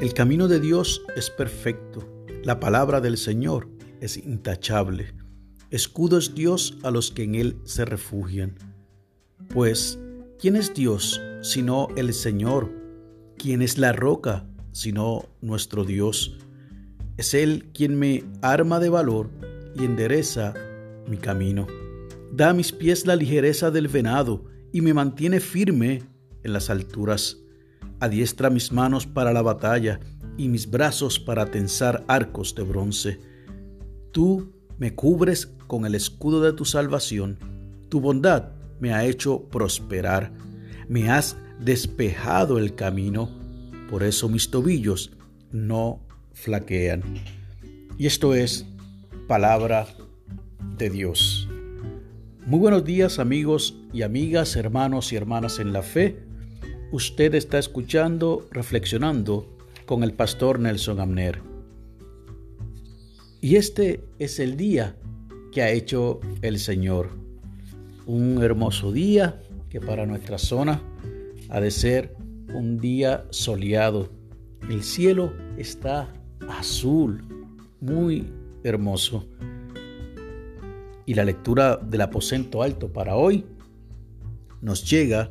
El camino de Dios es perfecto. La palabra del Señor es intachable. Escudo es Dios a los que en Él se refugian. Pues, ¿quién es Dios sino el Señor? ¿Quién es la roca sino nuestro Dios? Es Él quien me arma de valor y endereza mi camino. Da a mis pies la ligereza del venado y me mantiene firme en las alturas. Adiestra mis manos para la batalla y mis brazos para tensar arcos de bronce. Tú me cubres con el escudo de tu salvación. Tu bondad me ha hecho prosperar. Me has despejado el camino. Por eso mis tobillos no flaquean. Y esto es palabra de Dios. Muy buenos días amigos y amigas, hermanos y hermanas en la fe. Usted está escuchando, reflexionando con el pastor Nelson Amner. Y este es el día que ha hecho el Señor. Un hermoso día que para nuestra zona ha de ser un día soleado. El cielo está azul, muy hermoso. Y la lectura del aposento alto para hoy nos llega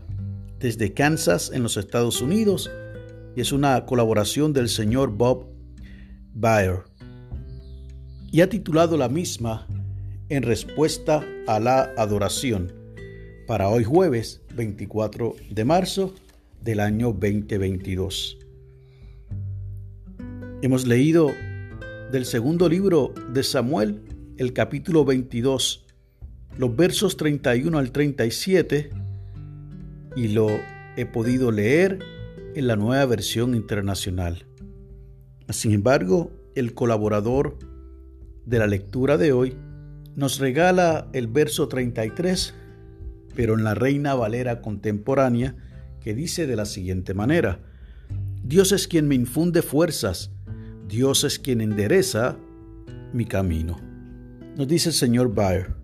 desde Kansas en los Estados Unidos y es una colaboración del señor Bob Bayer. Y ha titulado la misma en respuesta a la adoración para hoy jueves 24 de marzo del año 2022. Hemos leído del segundo libro de Samuel el capítulo 22, los versos 31 al 37, y lo he podido leer en la nueva versión internacional. Sin embargo, el colaborador de la lectura de hoy nos regala el verso 33, pero en la Reina Valera contemporánea, que dice de la siguiente manera, Dios es quien me infunde fuerzas, Dios es quien endereza mi camino. Nos dice el señor Bayer.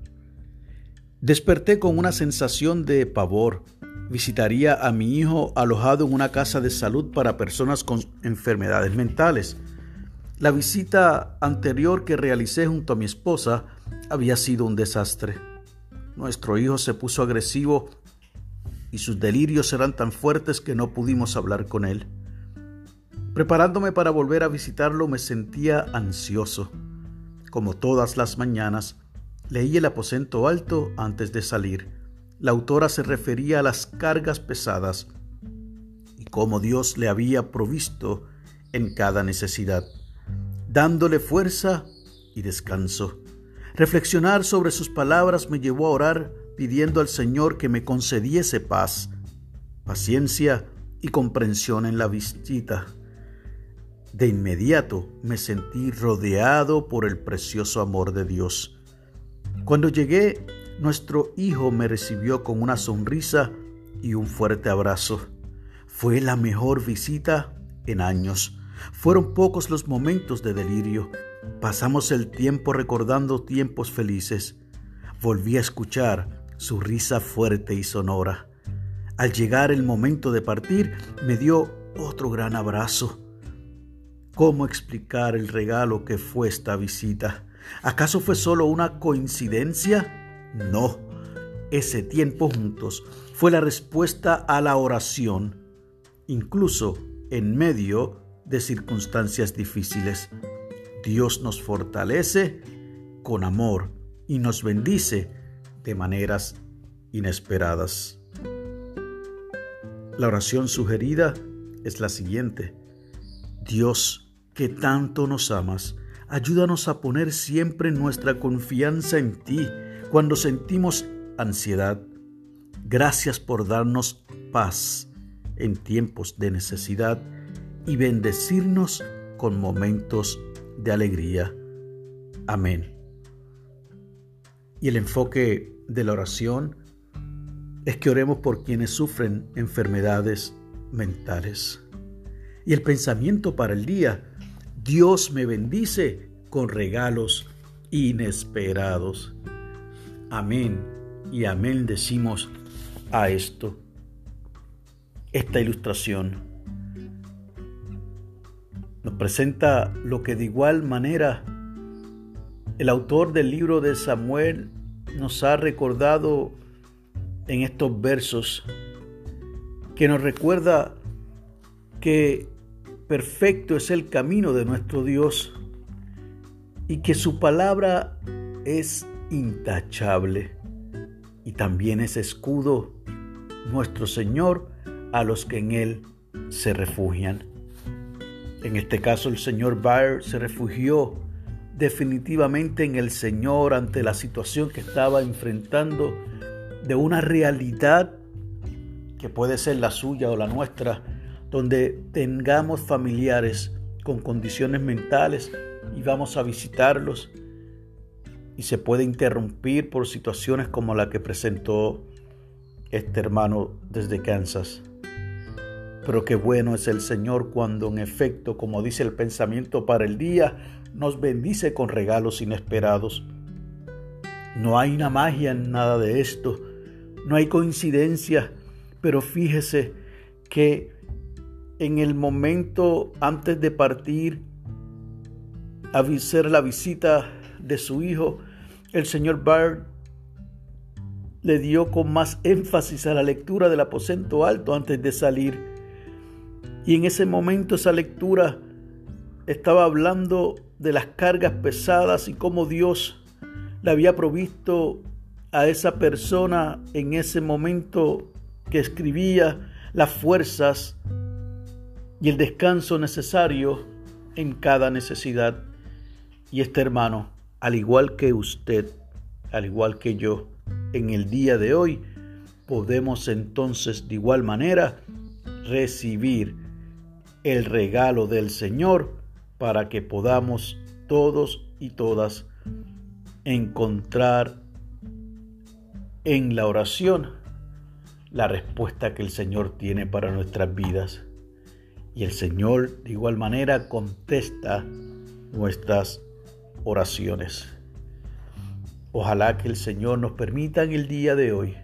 Desperté con una sensación de pavor. Visitaría a mi hijo alojado en una casa de salud para personas con enfermedades mentales. La visita anterior que realicé junto a mi esposa había sido un desastre. Nuestro hijo se puso agresivo y sus delirios eran tan fuertes que no pudimos hablar con él. Preparándome para volver a visitarlo me sentía ansioso. Como todas las mañanas, leí el aposento alto antes de salir. La autora se refería a las cargas pesadas y cómo Dios le había provisto en cada necesidad, dándole fuerza y descanso. Reflexionar sobre sus palabras me llevó a orar pidiendo al Señor que me concediese paz, paciencia y comprensión en la visita. De inmediato me sentí rodeado por el precioso amor de Dios. Cuando llegué, nuestro hijo me recibió con una sonrisa y un fuerte abrazo. Fue la mejor visita en años. Fueron pocos los momentos de delirio. Pasamos el tiempo recordando tiempos felices. Volví a escuchar su risa fuerte y sonora. Al llegar el momento de partir, me dio otro gran abrazo. ¿Cómo explicar el regalo que fue esta visita? ¿Acaso fue solo una coincidencia? No. Ese tiempo juntos fue la respuesta a la oración, incluso en medio de circunstancias difíciles. Dios nos fortalece con amor y nos bendice de maneras inesperadas. La oración sugerida es la siguiente. Dios que tanto nos amas, ayúdanos a poner siempre nuestra confianza en ti cuando sentimos ansiedad. Gracias por darnos paz en tiempos de necesidad y bendecirnos con momentos de alegría. Amén. Y el enfoque de la oración es que oremos por quienes sufren enfermedades mentales. Y el pensamiento para el día Dios me bendice con regalos inesperados. Amén y amén decimos a esto. Esta ilustración. presenta lo que de igual manera el autor del libro de Samuel nos ha recordado en estos versos, que nos recuerda que perfecto es el camino de nuestro Dios y que su palabra es intachable y también es escudo nuestro Señor a los que en Él se refugian. En este caso el señor Bayer se refugió definitivamente en el Señor ante la situación que estaba enfrentando de una realidad que puede ser la suya o la nuestra, donde tengamos familiares con condiciones mentales y vamos a visitarlos y se puede interrumpir por situaciones como la que presentó este hermano desde Kansas. Pero qué bueno es el Señor cuando en efecto, como dice el pensamiento para el día, nos bendice con regalos inesperados. No hay una magia en nada de esto, no hay coincidencia, pero fíjese que en el momento antes de partir a hacer la visita de su hijo, el señor Bard le dio con más énfasis a la lectura del aposento alto antes de salir. Y en ese momento esa lectura estaba hablando de las cargas pesadas y cómo Dios le había provisto a esa persona en ese momento que escribía las fuerzas y el descanso necesario en cada necesidad. Y este hermano, al igual que usted, al igual que yo, en el día de hoy, podemos entonces de igual manera recibir el regalo del Señor para que podamos todos y todas encontrar en la oración la respuesta que el Señor tiene para nuestras vidas. Y el Señor de igual manera contesta nuestras oraciones. Ojalá que el Señor nos permita en el día de hoy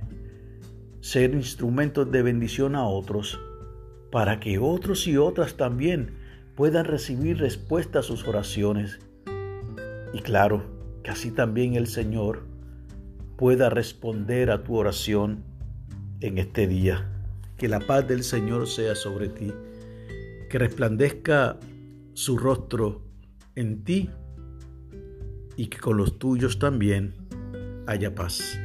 ser instrumentos de bendición a otros, para que otros y otras también puedan recibir respuesta a sus oraciones. Y claro, que así también el Señor pueda responder a tu oración en este día. Que la paz del Señor sea sobre ti, que resplandezca su rostro en ti y que con los tuyos también haya paz.